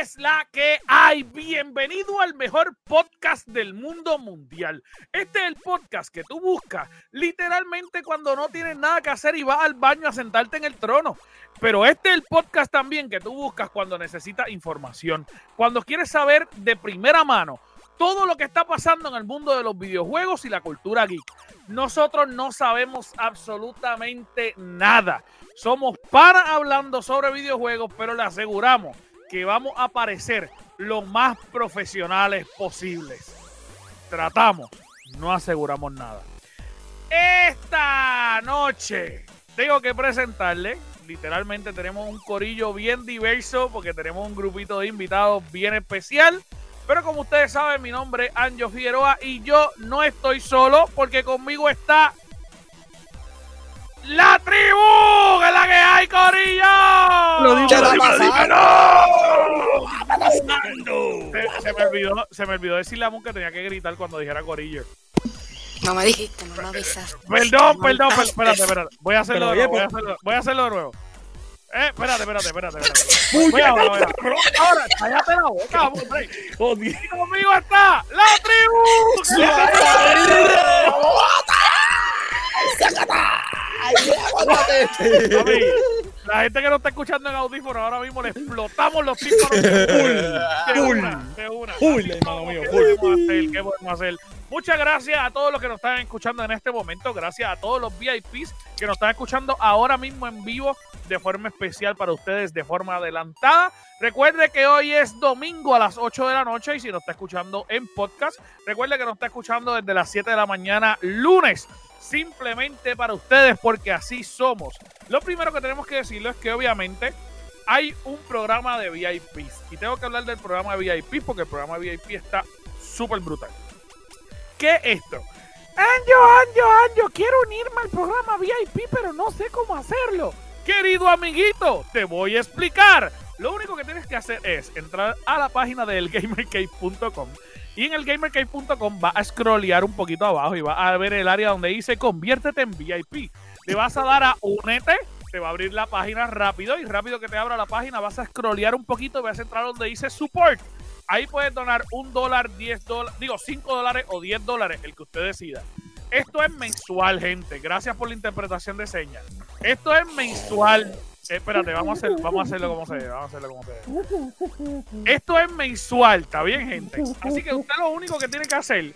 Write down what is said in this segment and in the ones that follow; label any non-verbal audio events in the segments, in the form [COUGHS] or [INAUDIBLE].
Es la que hay? Bienvenido al mejor podcast del mundo mundial. Este es el podcast que tú buscas literalmente cuando no tienes nada que hacer y vas al baño a sentarte en el trono. Pero este es el podcast también que tú buscas cuando necesitas información, cuando quieres saber de primera mano todo lo que está pasando en el mundo de los videojuegos y la cultura geek. Nosotros no sabemos absolutamente nada. Somos para hablando sobre videojuegos, pero le aseguramos que vamos a parecer lo más profesionales posibles. Tratamos, no aseguramos nada. Esta noche tengo que presentarle, literalmente tenemos un corillo bien diverso porque tenemos un grupito de invitados bien especial. Pero como ustedes saben, mi nombre es Anjo Figueroa y yo no estoy solo porque conmigo está la tribu, que es la que hay, Corillo. Lo digo, lo Se, se me olvidó, se me olvidó decirle a Moon que tenía que gritar cuando dijera Corillo. No me dijiste, no me avisaste. Perdón, No perdón, per- espérate, espérate. Voy a hacerlo nuevo. Voy a pues- hacerlo, voy a hacerlo de nuevo. Eh, espérate, espérate, espérate, espérate. [LAUGHS] Voy ahora, voy ahora. Ahora, cállate la boca, vamos, Rey. Joder. Y conmigo está la tribu. [LAUGHS] [LAUGHS] [LAUGHS] la gente que no está escuchando en audífono ahora mismo le explotamos los tímpanos. De Full, una, de una. full, Así hermano mío, ¿Qué full. podemos hacer? ¿Qué podemos hacer? Muchas gracias a todos los que nos están escuchando en este momento. Gracias a todos los VIPs que nos están escuchando ahora mismo en vivo de forma especial para ustedes, de forma adelantada. Recuerde que hoy es domingo a las 8 de la noche y si nos está escuchando en podcast, recuerde que nos está escuchando desde las 7 de la mañana lunes. Simplemente para ustedes porque así somos. Lo primero que tenemos que decirlo es que obviamente hay un programa de VIPs. Y tengo que hablar del programa de VIP porque el programa de VIP está súper brutal. ¿Qué es esto? Anjo, Anjo, Anjo, quiero unirme al programa VIP, pero no sé cómo hacerlo. Querido amiguito, te voy a explicar. Lo único que tienes que hacer es entrar a la página del gamercave.com y en el gamercave.com va a scrollear un poquito abajo y va a ver el área donde dice conviértete en VIP. Le vas a dar a únete, te va a abrir la página rápido y rápido que te abra la página vas a scrollear un poquito y vas a entrar donde dice support. Ahí puedes donar un dólar, 10 dólares, digo 5 dólares o 10 dólares, el que usted decida. Esto es mensual, gente. Gracias por la interpretación de señas. Esto es mensual. Eh, espérate, vamos a, hacer, vamos a hacerlo como se debe. Vamos a hacerlo como se debe. [LAUGHS] Esto es mensual, ¿está bien, gente? Así que usted lo único que tiene que hacer.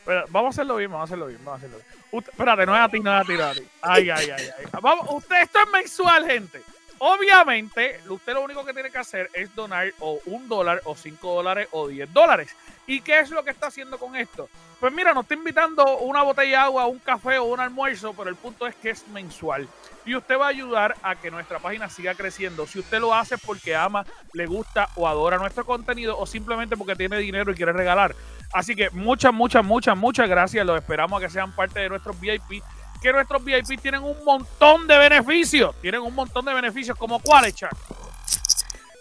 espera, vamos a hacerlo bien, vamos a hacerlo bien, vamos a hacerlo bien. Usted- espérate, no es a ti, no es a ti, no es a ti. Ay, ay, ay, ay. Vamos, usted, esto es mensual, gente. Obviamente, usted lo único que tiene que hacer es donar o un dólar, o cinco dólares, o diez dólares. ¿Y qué es lo que está haciendo con esto? Pues mira, nos está invitando una botella de agua, un café o un almuerzo, pero el punto es que es mensual. Y usted va a ayudar a que nuestra página siga creciendo. Si usted lo hace porque ama, le gusta o adora nuestro contenido o simplemente porque tiene dinero y quiere regalar. Así que muchas, muchas, muchas, muchas gracias. Los esperamos a que sean parte de nuestros VIP. Que nuestros VIP tienen un montón de beneficios. Tienen un montón de beneficios, como cuáles, Chuck.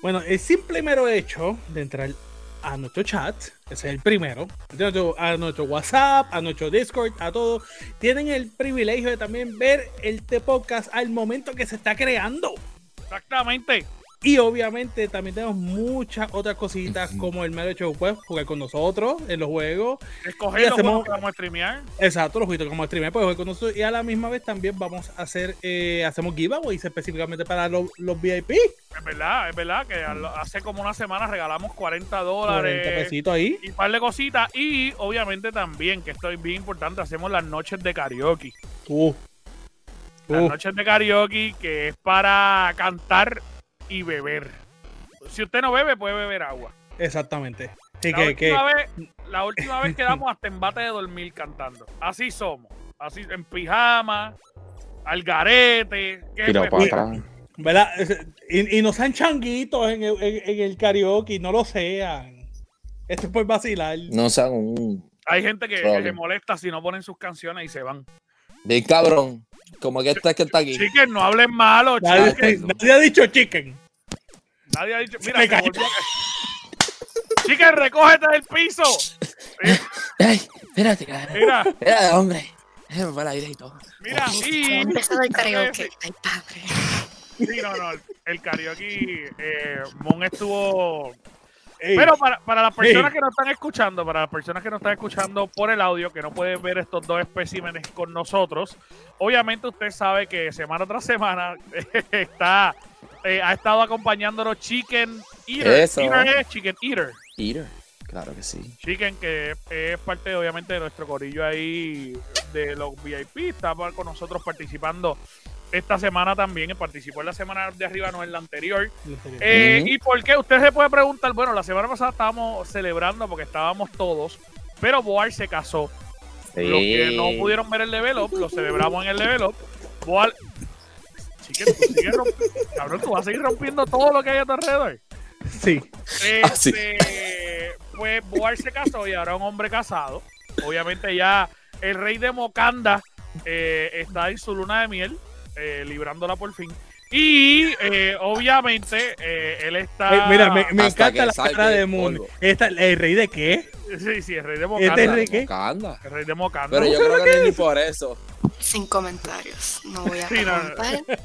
Bueno, el simple mero hecho de entrar a nuestro chat, ese es el primero, a nuestro, WhatsApp, a nuestro Discord, a todo, tienen el privilegio de también ver este podcast al momento que se está creando. Exactamente. Y obviamente también tenemos muchas otras cositas como el mero hecho de pues, jugar con nosotros en los juegos. Escoger los hacemos- juegos que vamos a streamear. Exacto, los jueguitos como streamer puede jugar con nosotros. Y a la misma vez también vamos a hacer, eh, hacemos giveaways específicamente para los, los VIP. Es verdad, es verdad que hace como una semana regalamos 40 40 dólares. pesitos ahí. y un par de cositas. Y obviamente también, que esto es bien importante, hacemos las noches de karaoke. Uh. Las Uh. noches de karaoke que es para cantar y beber. si usted no bebe, puede beber agua. Exactamente. La que, que última, vez, la última vez quedamos hasta en bate de dormir cantando. Así somos. Así en pijama, al garete. ¿qué Tirado pues, para atrás. ¿verdad? Y, y no sean changuitos en el, en- en el karaoke, no lo sean. Esto es por vacilar. No sean un. Hay gente que, se molesta si no ponen sus canciones y se van. Bien cabrón. Como que este que está aquí. Chicken, no hablen malo, Nadie, chicken. nadie ha dicho chicken. Nadie ha dicho. Mira, me cayó. Chicken, recógete del piso. Ay, espérate, cabrón. Mira, Mira, hombre. Déjame para el aire y todo. mira. Ha empezado el karaoke. Ay, padre. Sí, no, no. El karaoke. Eh, Mon estuvo. Ey, Pero para, para las personas Sí. que nos están escuchando, para las personas que nos están escuchando por el audio, que no pueden ver estos dos especímenes con nosotros, obviamente usted sabe que semana tras semana [LAUGHS] está eh, ha estado acompañándonos Chicken Eater. Eso. Eater es Chicken Eater. Eater. Claro que sí. Chicken, que es, parte obviamente de nuestro corillo ahí de los VIP, está con nosotros participando esta semana también, y participó en la semana de arriba, no en la anterior. Eh. ¿Y por qué? Usted se puede preguntar, bueno, la semana pasada estábamos celebrando porque estábamos todos, pero Boar se casó. Los que no pudieron ver el level up, lo celebramos en el level up. Boar... Chicken, tú sigues romp- Cabrón, tú vas a seguir rompiendo todo lo que hay a tu alrededor. Sí. Ah, sí. Este, pues Boar se casó y ahora es un hombre casado. Obviamente ya el rey de Mocanda eh, está en su luna de miel, eh, librándola por fin. Y eh, obviamente eh, él está... Eh, mira, me, encanta la cara de Moon. Esta, ¿El rey de qué? Sí, sí, el rey de Mocanda. Este rey- ¿qué? Anda. El rey de Mocanda. Pero yo creo que no es ni por eso. Sin comentarios. No voy a Sí, no, no. preguntar.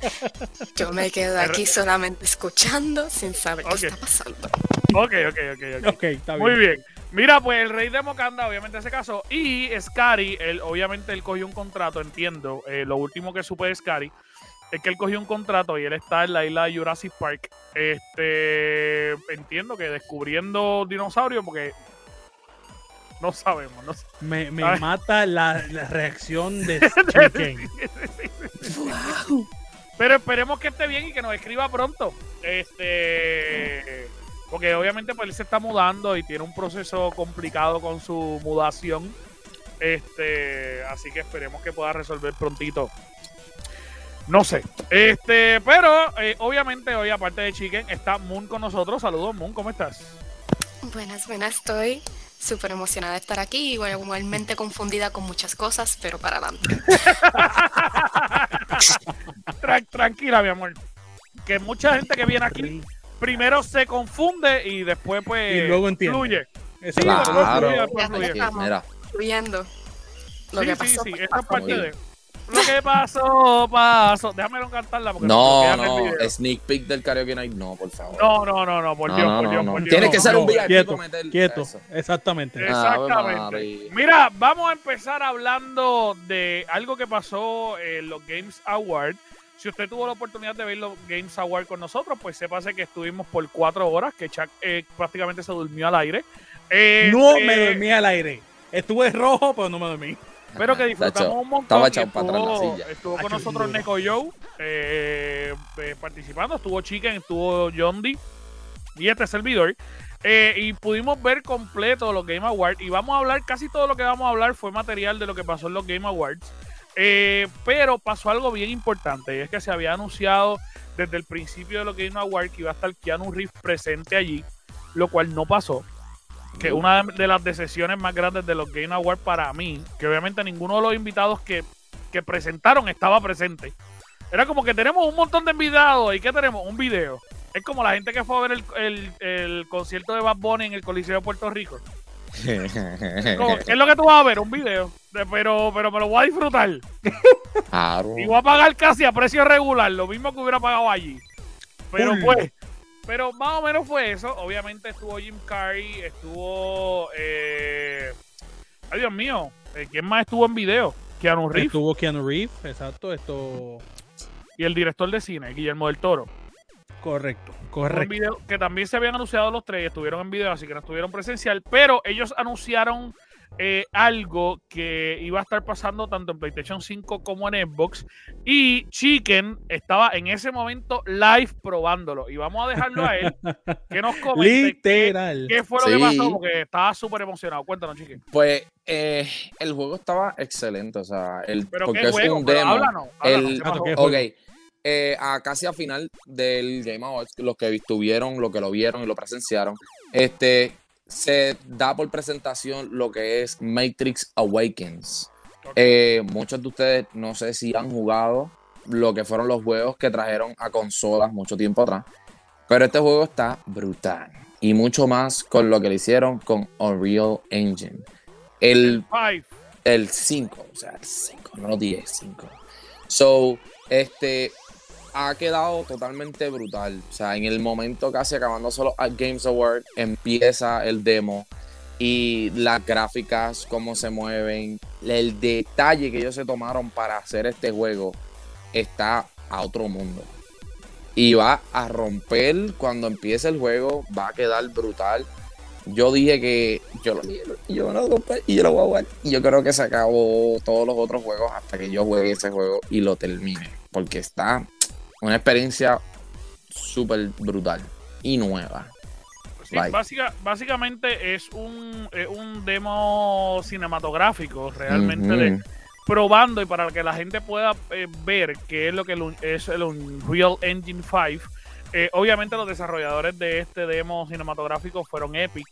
Yo me quedo [LAUGHS] aquí solamente escuchando sin saber qué está pasando. Ok, ok, ok, ok. Ok, está bien. Muy bien. Mira, pues el rey de Mocanda obviamente se casó y Scary, él, obviamente él cogió un contrato, entiendo. eh, lo último que supe de Scary es que él cogió un contrato y él está en la isla de Jurassic Park. Este, entiendo que descubriendo dinosaurios porque no sabemos, no sé. Me, me mata la, la reacción de [LAUGHS] Chicken. Pero esperemos que esté bien y que nos escriba pronto. Este, porque obviamente pues él se está mudando y tiene un proceso complicado con su mudación. Este, así que esperemos que pueda resolver prontito. No sé. Este, pero eh, obviamente hoy aparte de Chicken está Moon con nosotros. Saludos Moon, ¿cómo estás? Buenas, buenas, estoy súper emocionada de estar aquí. Igual- Igualmente confundida con muchas cosas, pero para adelante. [LAUGHS] Tran- tranquila, mi amor. Que mucha gente que viene aquí primero se confunde y después pues Y luego entiende. fluye. Eso Claro. fluye, después fluye. Mira, lo sí, que sí, pasó. sí, esta es parte de lo que pasó, pasó. Déjame no cantarla porque no, queda en el no. video. Sneak peek del karaoke night, no, por favor. No, no, no, no, por No, Dios, no, por no, Dios, no. por Dios. Tiene no, que ser no. un VIP Quieto, meter quieto. eso. Exactamente. Ave Exactamente. Mira, vamos a empezar hablando de algo que pasó en los Games Awards. Si usted tuvo la oportunidad de ver los Games Awards con nosotros, pues sépase que estuvimos por cuatro horas, que Chuck eh, prácticamente se durmió al aire. Eh, No eh, me dormí al aire. Estuve rojo, pero no me dormí. Pero que disfrutamos un montón. Estaba echado para atrás la estuvo, silla. estuvo con Tacho, nosotros. Neko Joe eh, eh, participando. Estuvo Chicken, estuvo John D y este servidor. Eh, y pudimos ver completo los Game Awards. Y vamos a hablar, casi todo lo que vamos a hablar fue material de lo que pasó en los Game Awards. Eh, pero pasó algo bien importante. Y es que se había anunciado desde el principio de los Game Awards que iba a estar Keanu Reeves presente allí. Lo cual no pasó que una de las decisiones más grandes de los Game Awards para mí, que obviamente ninguno de los invitados que, que presentaron estaba presente. Era como que tenemos un montón de invitados y que tenemos un video. Es como la gente que fue a ver el, el- el concierto de Bad Bunny en el Coliseo de Puerto Rico. Como, ¿Qué es lo que tú vas a ver? Un video. De- pero, pero me lo voy a disfrutar. Claro. Y voy a pagar casi a precio regular, lo mismo que hubiera pagado allí. Pero pues, pero más o menos fue eso. Obviamente estuvo Jim Carrey, estuvo. Eh, ay, Dios mío, eh, ¿quién más estuvo en video? Keanu Reeves Estuvo Keanu Reeves, exacto, esto. y el director de cine, Guillermo del Toro. Correcto, correcto. video, que también se habían anunciado los tres, estuvieron en video, así que no estuvieron presencial, pero ellos anunciaron eh, algo que iba a estar pasando tanto en PlayStation 5 como en Xbox. Y Chicken estaba en ese momento live probándolo. Y vamos a dejarlo a él [LAUGHS] que nos comente qué, Literal. qué fue lo que pasó, porque estaba súper emocionado. Cuéntanos, Chicken. Pues eh, el juego estaba excelente, o sea, el, Pero porque qué es juego, un pero demo. háblanos, háblanos, el- ¿qué ok, juego? eh, a casi a final del Game Awards, los que estuvieron, los que lo vieron y lo presenciaron, este, se da por presentación lo que es Matrix Awakens. Eh, muchos de ustedes no sé si han jugado lo que fueron los juegos que trajeron a consolas mucho tiempo atrás, pero este juego está brutal y mucho más con lo que le hicieron con Unreal Engine. El Five. el 5, o sea, el 5, no los 10, 5. So, este ha quedado totalmente brutal. O sea, en el momento casi acabando solo al Games Award, empieza el demo y las gráficas, cómo se mueven, el detalle que ellos se tomaron para hacer este juego está a otro mundo. Y va a romper cuando empiece el juego, va a quedar brutal. Yo dije que yo lo y yo lo compré y yo lo voy a jugar. Y yo creo que se acabó todos los otros juegos hasta que yo juegue ese juego y lo termine. Porque está una experiencia súper brutal y nueva. Sí, básica- básicamente es un, es un demo cinematográfico realmente de- probando y para que la gente pueda eh, ver qué es lo que el es el Unreal Engine 5. Eh, obviamente los desarrolladores de este demo cinematográfico fueron Epic.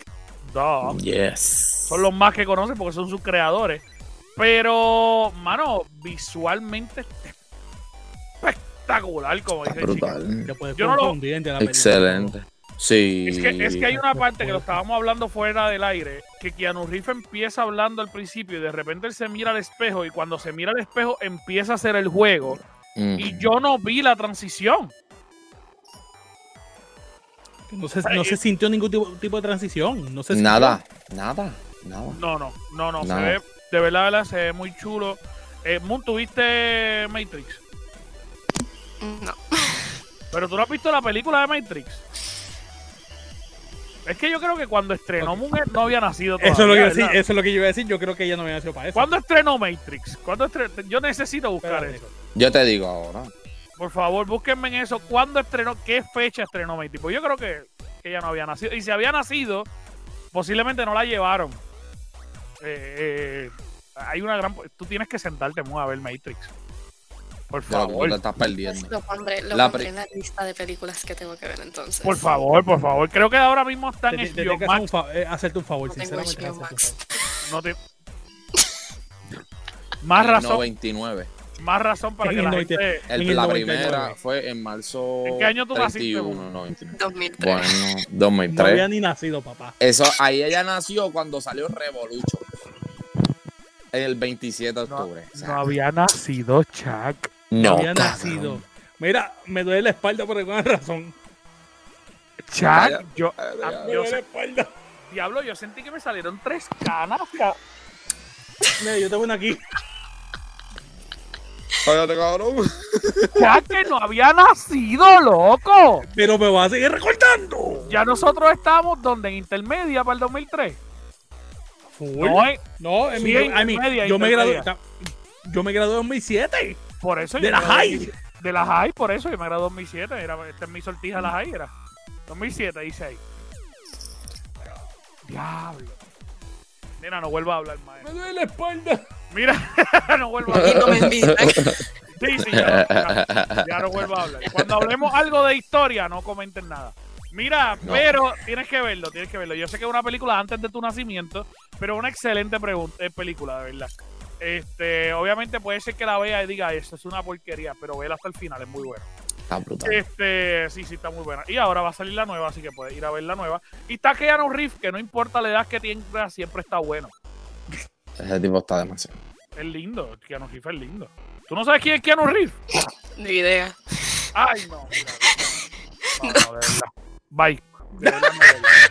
Duh. Yes. Son los más que conocen porque son sus creadores. Pero, mano, visualmente espectacular, como Está dice brutal. Yo no lo- la película. Excelente. Sí. Es que, es que hay una parte que lo estábamos hablando fuera del aire, que Keanu Reeves empieza hablando al principio y de repente él se mira al espejo y cuando se mira al espejo empieza a hacer el juego Mm. y yo no vi la transición. No se, no se sintió ningún tipo, tipo de transición. No se. Nada, nada, nada. No, no, no, no, se ve, de verdad, de verdad, se ve muy chulo. Eh, Moon, ¿tuviste Matrix? No. Pero tú no has visto la película de Matrix. Es que yo creo que cuando estrenó Ok. Moon él no había nacido todavía. Eso es, lo que iba a eso es lo que yo iba a decir. Yo creo que ella no había sido para eso. ¿Cuándo estrenó Matrix? ¿Cuándo estre- Yo necesito buscar eso. Yo te digo ahora. Por favor, búsquenme en eso. ¿Cuándo estrenó? ¿Qué fecha estrenó Matrix? Pues yo creo que, que ella no había nacido. Y si había nacido, posiblemente no la llevaron. Eh, eh, hay una gran. Tú tienes que sentarte muy a ver Matrix. Por favor. te estás perdiendo. Lo pondré, lo La pondré en la lista de películas que tengo que ver entonces. Por favor, por favor. Creo que ahora mismo está Te- en HBO tengo un Max. fa- eh, hacerte un favor, No tengo sinceramente. HBO hacerte un Max. No te- [LAUGHS] Más razón, 99. más razón para que la 90. gente. El- el la 99. primera fue en marzo ¿En qué año tú naciste, 31, Hugo? 99. 2003. Bueno, No 2003. había ni nacido, papá. Eso, ahí ella nació cuando salió Revolution. En el 27 de No, octubre. O sea, no había nacido Chuck. No, no, había cabrón. nacido. Mira, me duele la espalda por alguna razón. Yo, Ay, ah, ay, Me yo duele la espalda. diablo, yo sentí que me salieron tres canas. ca- Mira, yo tengo una aquí. Cállate, cabrón. Chuck, que no había nacido, loco. Pero me va a seguir recordando. Ya nosotros estábamos donde en intermedia para el 2003. Full. No, eh, No, en Sí, mi, I mean, intermedia, yo me gradué. intermedia. Yo me gradué en 2007. Por eso. De la high. De la high, por eso yo me gradué en 2007. Era, esta es mi sortija de la high, era. 2007, dice ahí. Diablo. Mira, no vuelvo a hablar más. Me duele la espalda. Mira, [LAUGHS] no vuelvo a hablar. no me invitan. Sí, sí, ya, ya, ya no vuelvo a hablar. Cuando hablemos algo de historia, no comenten nada. Mira, No. pero tienes que verlo, tienes que verlo. Yo sé que es una película antes de tu nacimiento, pero es una excelente pregun- eh, película, de verdad. Este, obviamente puede ser que la vea y diga, esto es una porquería, pero vela hasta el final, es muy buena. Está brutal. Este, sí, sí, está muy buena. Y ahora va a salir la nueva, así que puedes ir a ver la nueva. Y está Keanu Reeves, que no importa la edad que tenga, siempre está bueno. Ese tipo está demasiado. Es lindo, Keanu Reeves es lindo. ¿Tú no sabes quién es Keanu Reeves? Ni idea. Ay, no. mira, [LAUGHS] No, no, de verdad. Bye. De verdad, no, de verdad.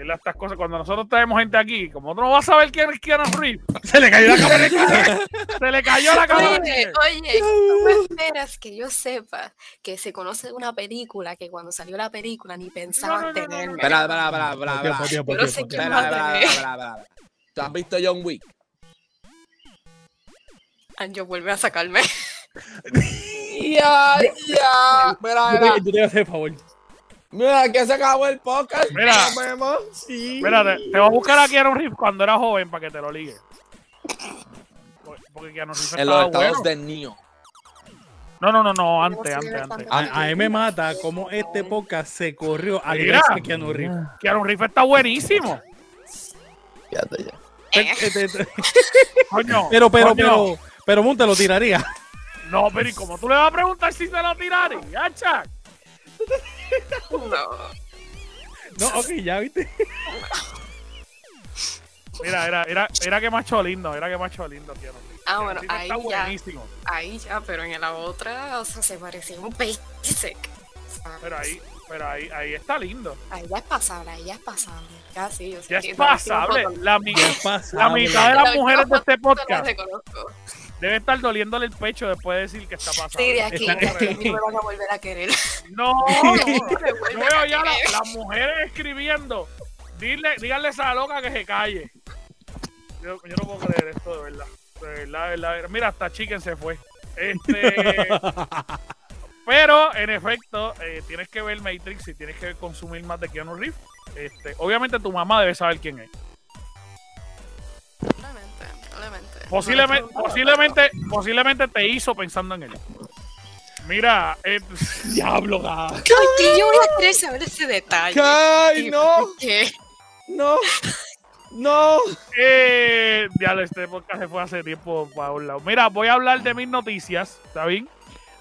Estas cosas, cuando nosotros traemos gente aquí, como tú no vas a saber quién es Keanu Reeves, [LAUGHS] Se le cayó la cámara. se le cayó la cámara. Oye, oye, ¿tú me esperas que yo sepa que se conoce una película que cuando salió la película ni pensaban No, no, no, no, no. tenerme? Espera, espera, espera, espera, espera. Va Espera, espera, espera, espera, espera. ¿Tú has visto John Wick? Anjo vuelve a sacarme. [LAUGHS] [LAUGHS] Ya, ya. Yo mira, te, yo te voy a hacer el favor. Mira, que se acabó el podcast. Mira. Sí. Te voy a buscar a Keanu Reeves cuando era joven para que te lo ligue. Porque- Keanu Reeves En los estados bueno. de Neo. No, no, no, no, antes, antes, antes. A, a mí me mata cómo este podcast se corrió a Mira. gracias a Keanu Reeves. Keanu Reeves está buenísimo. Fíjate ya. Coño. Pero, pero, coño. pero, pero, Monte lo tiraría. No, pero ¿y cómo tú le vas a preguntar si se lo tiraría, Chuck? No. No, ok, ya viste. Mira, era, era, era que macho lindo, era que macho lindo, Reeves. Ah, bueno, ahí está ya. buenísimo. Ahí ya, pero en la otra, o sea, se parecía un basic. Pero ahí, pero ahí, ahí está lindo. Ahí ya es pasable, ahí ya es pasable. Ya sí, o sea, Ya es pasable. La, mi- Ya es pasable. la mitad de las mujeres de este podcast. Debe estar doliéndole el pecho después de decir que está pasando. Sí, de aquí, de aquí no me van a volver a querer. No, [LAUGHS] no, vuelven veo ya la- las mujeres escribiendo. Dile, díganle a esa loca que se calle. Yo, yo no puedo creer esto, de verdad. De verdad, de verdad, de verdad. Mira, hasta Chicken se fue. Este, [LAUGHS] pero, en efecto, eh, tienes que ver Matrix y tienes que consumir más de Keanu Reeves. Este, obviamente tu mamá debe saber quién es. Posiblemente, posiblemente, posiblemente te hizo pensando en él. Mira, eh, [LAUGHS] Diablo, ga. Ay, que yo voy a querer saber ese detalle. ¡Ay, no! ¿Por qué? ¡No! ¡No! Eh, ya este podcast se fue hace tiempo para un lado. Mira, voy a hablar de mis noticias, ¿está bien?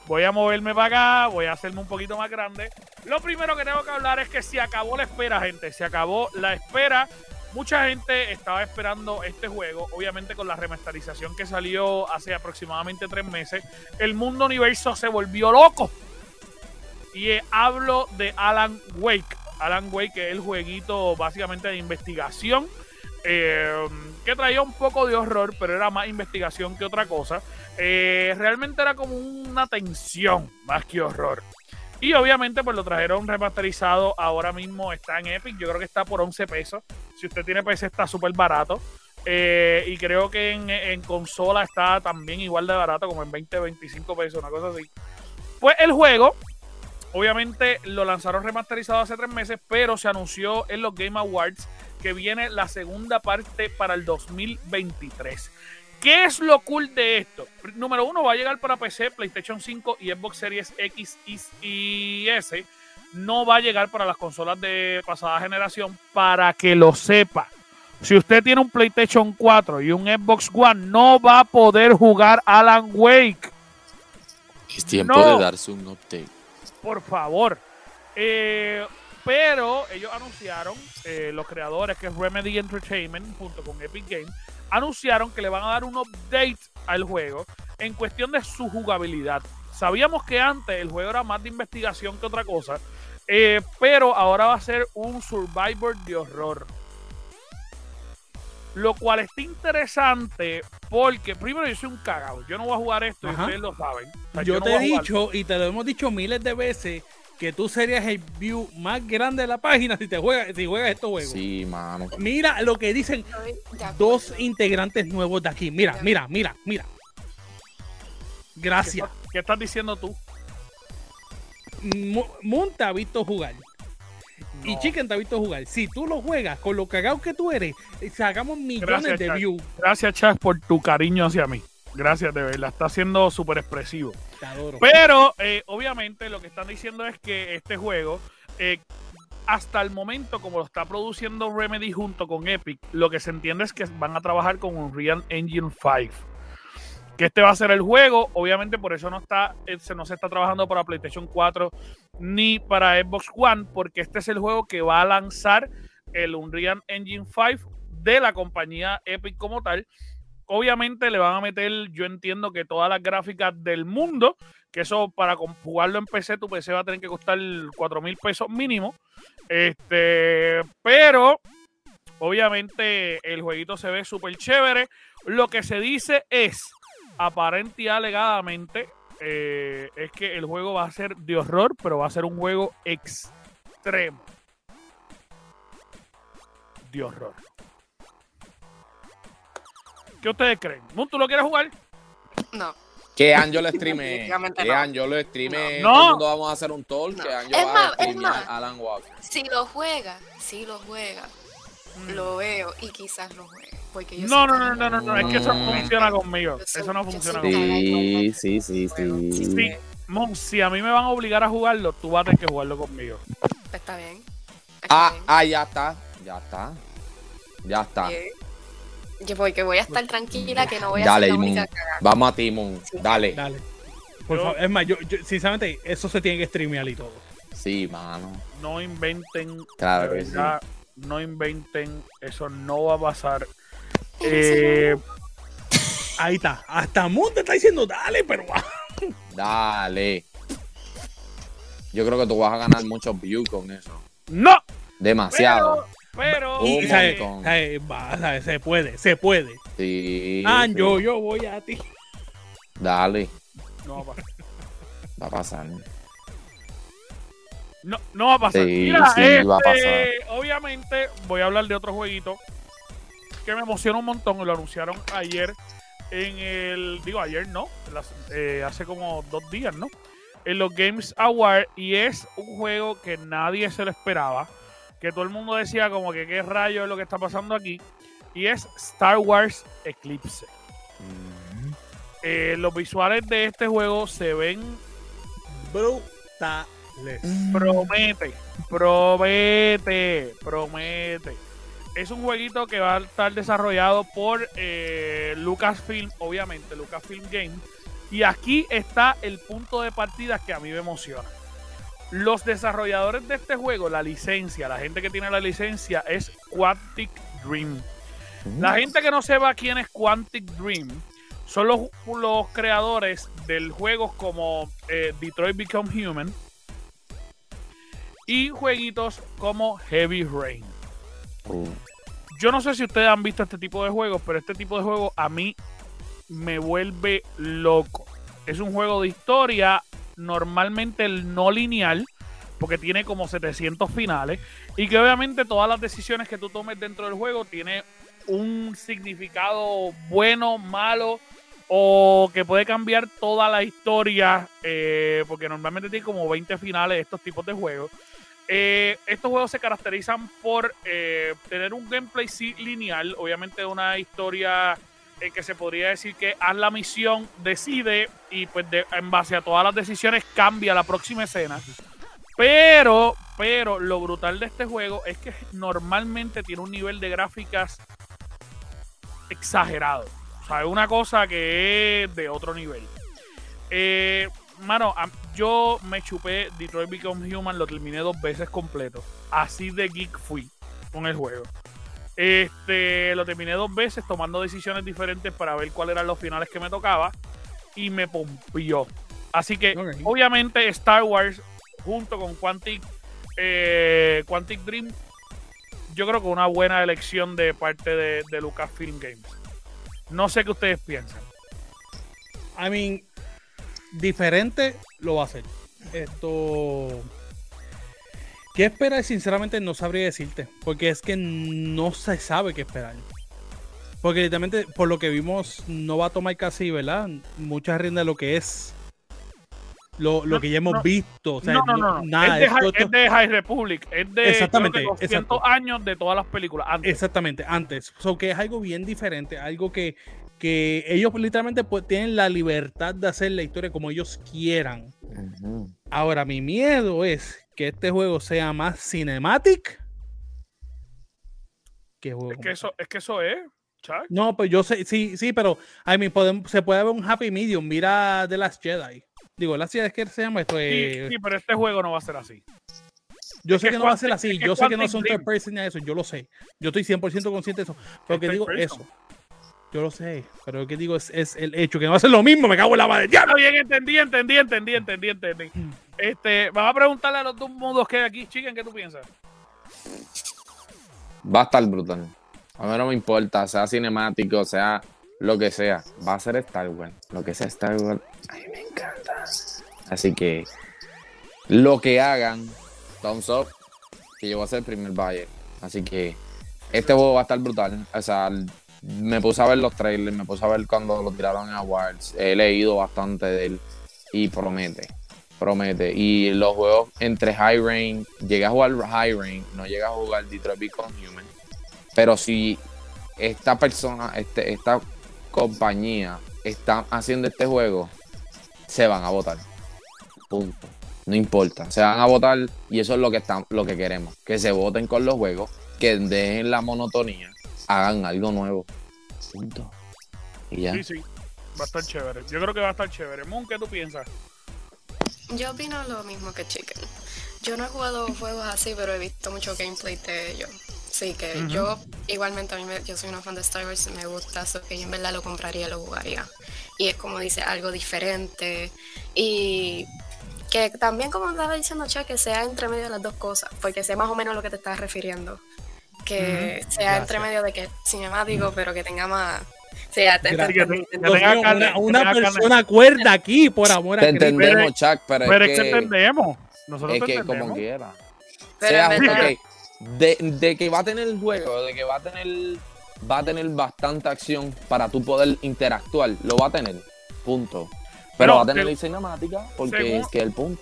Voy a moverme para acá, voy a hacerme un poquito más grande. Lo primero que tengo que hablar es que se acabó la espera, gente. Se acabó la espera. Mucha gente estaba esperando este juego, obviamente con la remasterización que salió hace aproximadamente tres meses. El mundo universo se volvió loco. Y eh, hablo de Alan Wake. Alan Wake es el jueguito básicamente de investigación eh, que traía un poco de horror, pero era más investigación que otra cosa. Eh, realmente era como una tensión más que horror. Y obviamente pues lo trajeron remasterizado, ahora mismo está en Epic, yo creo que está por 11 pesos. Si usted tiene PC está súper barato. Eh, y creo que en, consola está también igual de barato, como en 20, 25 pesos, una cosa así. Pues el juego, obviamente lo lanzaron remasterizado hace tres meses, pero se anunció en los Game Awards que viene la segunda parte para el 2023. ¿Qué es lo cool de esto? Número uno, va a llegar para PC, PlayStation 5 y Xbox Series X y S. No va a llegar para las consolas de pasada generación, para que lo sepa. Si usted tiene un PlayStation 4 y un Xbox One, no va a poder jugar Alan Wake. Es tiempo No. de darse un update. por favor. Eh, pero ellos anunciaron, eh, los creadores, que es Remedy Entertainment, junto con Epic Games, anunciaron que le van a dar un update al juego en cuestión de su jugabilidad. Sabíamos que antes el juego era más de investigación que otra cosa, eh, pero ahora va a ser un survivor de horror. Lo cual está interesante porque, primero, yo soy un cagado. Yo no voy a jugar esto y ustedes lo saben. O sea, Yo no te he dicho, y te lo hemos dicho miles de veces, que tú serías el view más grande de la página si te juegas, si juegas estos juegos. Sí, mano. Mira lo que dicen dos integrantes nuevos de aquí. Mira, mira, mira, mira. ¿Qué Gracias. ¿Qué estás diciendo tú? Moon te ha visto jugar. Y. Chicken te ha visto jugar. Si tú lo juegas con lo cagado que tú eres, eh, sacamos millones Gracias, de views. Gracias, Chas, por tu cariño hacia mí. Gracias, de verdad. Está siendo súper expresivo. Pero, eh, obviamente, lo que están diciendo es que este juego, eh, hasta el momento, como lo está produciendo Remedy junto con Epic, lo que se entiende es que van a trabajar con Unreal Engine 5. Que este va a ser el juego. Obviamente, por eso no está, eh, se no se está trabajando para PlayStation 4 ni para Xbox One, porque este es el juego que va a lanzar el Unreal Engine 5 de la compañía Epic como tal. Obviamente le van a meter, yo entiendo que todas las gráficas del mundo, que eso para jugarlo en PC, tu PC va a tener que costar 4 mil pesos mínimo. Este, pero obviamente el jueguito se ve súper chévere. Lo que se dice es, aparente y alegadamente, eh, es que el juego va a ser de horror, pero va a ser un juego extremo. De horror. ¿Qué ustedes creen? Moon, ¿tú lo quieres jugar? No. Que Anjo lo streame. Que no. Anjo lo streame. No. Todo el mundo vamos a hacer un talk. No. Que Anjo Es va más, es. Alan Walker. Si lo juega, si lo juega, lo veo y quizás lo juegue. Porque yo Mm. No, no, no, no, no, no, es que eso no Mm. funciona conmigo. Soy- Eso no funciona conmigo. Sí, sí, sí, Bueno, sí. Sí, Mon, si a mí me van a obligar a jugarlo, tú vas a tener que jugarlo conmigo. Pues Está bien. Está Ah, bien. ah, ya está. Ya está. Ya está. Bien. Yo porque voy a estar tranquila que no voy a Dale, ser la única Moon. cagada. Vamos a Timon. Sí. Dale. Dale. Por Yo- favor, es más, yo, yo, sinceramente, eso se tiene que streamear y todo. Sí, mano. No inventen. Claro que sí. No inventen. Eso no va a pasar. [LAUGHS] Eh, Ahí está. Hasta Moon te está diciendo, dale, pero. [LAUGHS] Dale. Yo creo que tú vas a ganar muchos views con eso. no. Demasiado. Pero. Pero Un Y. Se puede, se puede. Sí. Ah, sí. yo, yo voy a ti. Dale. no va a pasar. Va a pasar. No, no va a pasar. Sí, Mira, sí, este, va a pasar. obviamente voy a hablar de otro jueguito que me emociona un montón y lo anunciaron ayer en el, digo ayer no, las- eh, hace como dos días, ¿no? En los Games Award y es un juego que nadie se lo esperaba, que todo el mundo decía como que qué rayo es lo que está pasando aquí y es Star Wars Eclipse. Eh, los visuales de este juego se ven Brutales. Promete, promete, promete. Es un jueguito que va a estar desarrollado por eh, Lucasfilm, obviamente, Lucasfilm Games. Y aquí está el punto de partida que a mí me emociona. Los desarrolladores de este juego, la licencia, la gente que tiene la licencia es Quantic Dream. La gente que no sepa quién es Quantic Dream son los, los creadores del juegos como eh, Detroit Become Human y jueguitos como Heavy Rain. Uh, Yo no sé si ustedes han visto este tipo de juegos, pero este tipo de juego a mí me vuelve loco. Es un juego de historia, normalmente el no lineal, porque tiene como 700 finales, y que obviamente todas las decisiones que tú tomes dentro del juego tiene un significado bueno, malo, o que puede cambiar toda la historia, eh, porque normalmente tiene como 20 finales estos tipos de juegos. Eh, estos juegos se caracterizan por eh, tener un gameplay lineal, obviamente una historia eh, que se podría decir que haz la misión, decide y pues en base a todas las decisiones cambia la próxima escena. Pero, pero lo brutal de este juego es que normalmente tiene un nivel de gráficas exagerado. O sea, es una cosa que es de otro nivel. Eh, mano, yo me chupé Detroit Become Human, lo terminé dos veces completo. Así de geek fui con el juego. Este, lo terminé dos veces tomando decisiones diferentes para ver cuáles eran los finales que me tocaba. Y me pompió. Así que, obviamente, Star Wars junto con Quantic, eh, Quantic Dream, yo creo que una buena elección de parte de, de Lucasfilm Games. No sé qué ustedes piensan. I mean, diferente lo va a hacer. Esto. ¿Qué esperar? Sinceramente no sabría decirte. Porque es que no se sabe qué esperar. Porque literalmente, por lo que vimos, no va a tomar casi, ¿verdad? Mucha rienda de lo que es. Lo, lo No, que ya hemos no. visto. O sea, no, no, no, nada. es, de, esto- High- esto- es de High Republic. Es de Exactamente, creo que 200 exacto. años de todas las películas. Antes. Exactamente, antes. So que es algo bien diferente, algo que, que ellos literalmente pues, tienen la libertad de hacer la historia como ellos quieran. Ahora, mi miedo es que este juego sea más cinematic que juego. es, que eso, es que eso es, Chuck. No, pues yo sé, sí, sí, pero I mean, podem- se puede ver un happy medium. Mira The Last Jedi. Digo, Last Jedi es que se llama esto. Sí, sí, pero este juego no va a ser así. yo es sé que que no va a ser así. Yo sé que no son third person ni eso. Yo lo sé. Yo estoy 100% consciente de eso. Pero que digo person. eso. Yo lo sé. Pero que digo es, es el hecho que no va a ser lo mismo. Me cago en la madre. ¡Ya! Bien, entendí, entendí, entendí, entendí, entendí. Mm. Este, vamos a preguntarle a los dos mundos que hay aquí. Chicken, ¿qué tú piensas? Va a estar brutal. A mí no me importa, sea cinemático, sea lo que sea. Va a ser Star Wars. Lo que sea Star Wars, a me encanta. Así que lo que hagan, thumbs up, que yo voy a ser el primer buyer. Así que este juego va a estar brutal. O sea, me puse a ver los trailers, me puse a ver cuando lo tiraron en Awards. He leído bastante de él y promete, promete. Y los juegos entre High Rain, llegué a jugar High Rain, no llegué a jugar Detroit Become Human. Pero si esta persona, este, esta compañía está haciendo este juego, se van a votar. Punto. No importa. Se van a votar y eso es lo que, están, lo que queremos. Que se voten con los juegos, que dejen la monotonía, hagan algo nuevo. Punto. Y ya. Sí, sí. Va a estar chévere. Yo creo que va a estar chévere. Moon, ¿qué tú piensas? Yo opino lo mismo que Chicken. Yo no he jugado juegos así, pero he visto mucho gameplay de ellos. Así que yo, igualmente, a mí me- yo soy una fan de Star Wars, me gusta, eso que yo en verdad lo compraría, lo jugaría. Y es como dice, algo diferente. Y que también, como estaba diciendo Chuck, que sea entre medio de las dos cosas, porque sé más o menos a lo que te estás refiriendo. Que sea entre medio de que cinemático, pero que tenga más. [LAUGHS] carne, una, persona cuerda aquí, por amor a Te Cristo. entendemos, Chuck, pero, Pero es que entendemos. Nosotros es que entendemos. como quiera. Pero Sea, en verdad- ok, de, de que va a tener el juego, de que va a tener va a tener bastante acción para tú poder interactuar, lo va a tener. Punto. Pero va a tener la cinemática porque según- es que es el punto.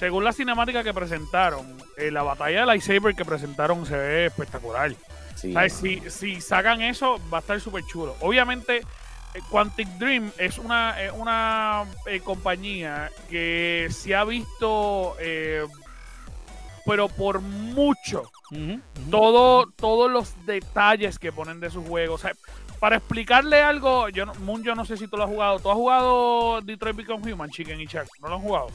Según la cinemática que presentaron, eh, la batalla de lightsaber que presentaron se ve espectacular. Sí. Si, si sacan eso, va a estar súper chulo. Obviamente, eh, Quantic Dream es una, es una eh, compañía que se ha visto, eh, pero por mucho, todo, todos los detalles que ponen de sus juegos. O sea, para explicarle algo, yo no, Moon, yo no sé si tú lo has jugado. ¿Tú has jugado Detroit Become Human, Chicken y Chuck? ¿No lo han jugado?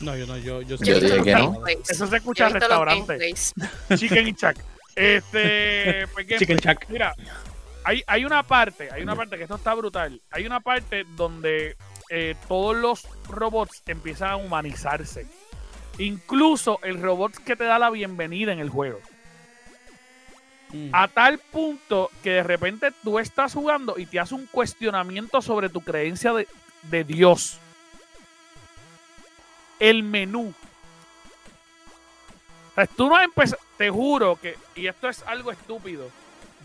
No, yo no, yo, yo, Yo gameplays. Eso se escucha en restaurante. [LAUGHS] Chicken y Chuck. Este, [LAUGHS] pues. Chicken Chuck. Mira, hay, hay una parte, hay una parte que esto está brutal. Hay una parte donde eh, todos los robots empiezan a humanizarse. Incluso el robot que te da la bienvenida en el juego. Mm. A tal punto que de repente tú estás jugando y te hace un cuestionamiento sobre tu creencia de, de Dios. El menú. Tú no empe- te juro que, y esto es algo estúpido,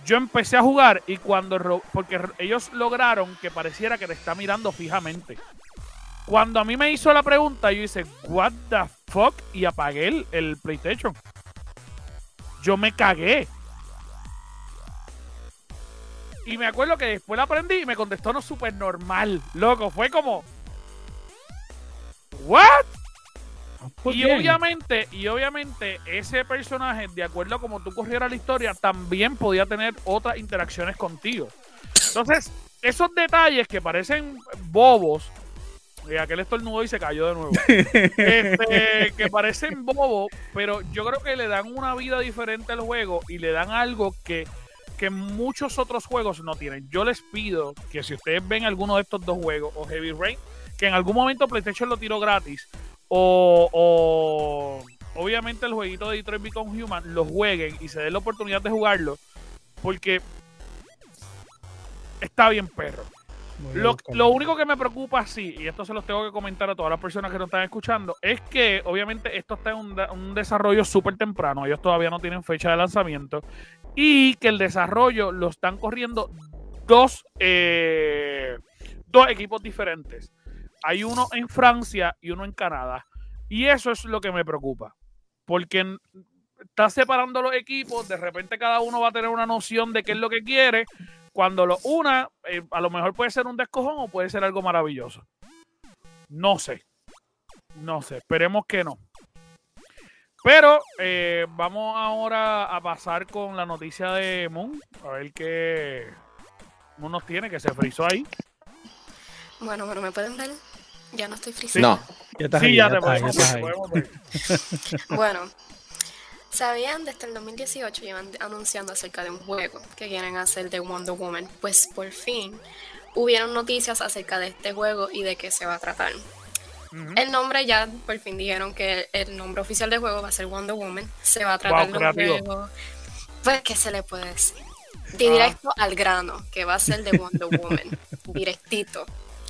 yo empecé a jugar y cuando, porque ellos lograron que pareciera que te está mirando fijamente. Cuando a mí me hizo la pregunta, yo hice, what the fuck, y apagué el, el PlayStation. Yo me cagué. Y me acuerdo que después la aprendí y me contestó no súper normal. Loco, fue como. ¿What? Pues Y bien. obviamente, y obviamente, ese personaje, de acuerdo a como tú corrieras la historia, también podía tener otras interacciones contigo. Entonces, esos detalles que parecen bobos, y aquel estornudo y se cayó de nuevo. [LAUGHS] este, que parecen bobos, pero yo creo que le dan una vida diferente al juego y le dan algo que, que muchos otros juegos no tienen. Yo les pido que si ustedes ven alguno de estos dos juegos, o Heavy Rain, que en algún momento PlayStation lo tiró gratis, o, o obviamente el jueguito de Detroit Become Human, lo jueguen y se den la oportunidad de jugarlo, porque está bien perro. Lo, lo único que me preocupa, sí, y esto se los tengo que comentar a todas las personas que nos están escuchando, es que obviamente esto está en un, un desarrollo súper temprano, ellos todavía no tienen fecha de lanzamiento, y que el desarrollo lo están corriendo dos, eh, dos equipos diferentes. Hay uno en Francia y uno en Canadá. Y eso es lo que me preocupa, porque está separando los equipos, de repente cada uno va a tener una noción de qué es lo que quiere. Cuando lo una, eh, a lo mejor puede ser un descojón o puede ser algo maravilloso. No sé. No sé. Esperemos que no. Pero eh, vamos ahora a pasar con la noticia de Moon. A ver qué Moon nos tiene, que se frizó ahí. Bueno, bueno, ¿me pueden ver? Ya no estoy frisando. No, Ya estás sí, ahí, ya ya te estás ahí. [LAUGHS] Bueno, sabían desde el 2018 llevan anunciando acerca de un juego que quieren hacer de Wonder Woman. Pues por fin hubieron noticias acerca de este juego y de qué se va a tratar. El nombre ya por fin dijeron que el nombre oficial del juego va a ser Wonder Woman. Se va a tratar Wow, de un creativo. juego. Pues, ¿qué se le puede decir? Directo al grano, que va a ser de Wonder Woman. [LAUGHS] Directito.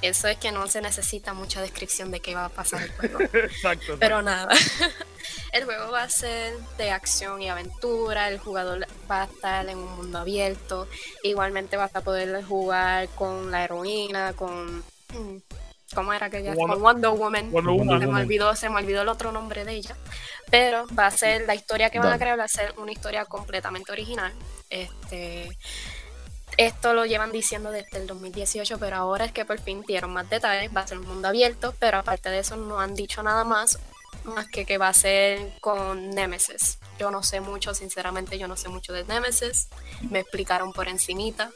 Eso es que no se necesita mucha descripción de qué va a pasar el juego. [LAUGHS] Exacto. Pero nada. [LAUGHS] El juego va a ser de acción y aventura, el jugador va a estar en un mundo abierto, igualmente vas a poder jugar con la heroína, con... ¿Cómo era que ella? Wonder- Con Wonder Woman. Wonder Woman. Se me olvidó, se me olvidó el otro nombre de ella. Pero va a ser, la historia que van a crear va a ser una historia completamente original. Este, esto lo llevan diciendo desde el 2018, pero ahora es que por fin dieron más detalles. Va a ser un mundo abierto, pero aparte de eso no han dicho nada más, más que que va a ser con Nemesis. Yo no sé mucho, sinceramente yo no sé mucho de Nemesis. Me explicaron por encimita.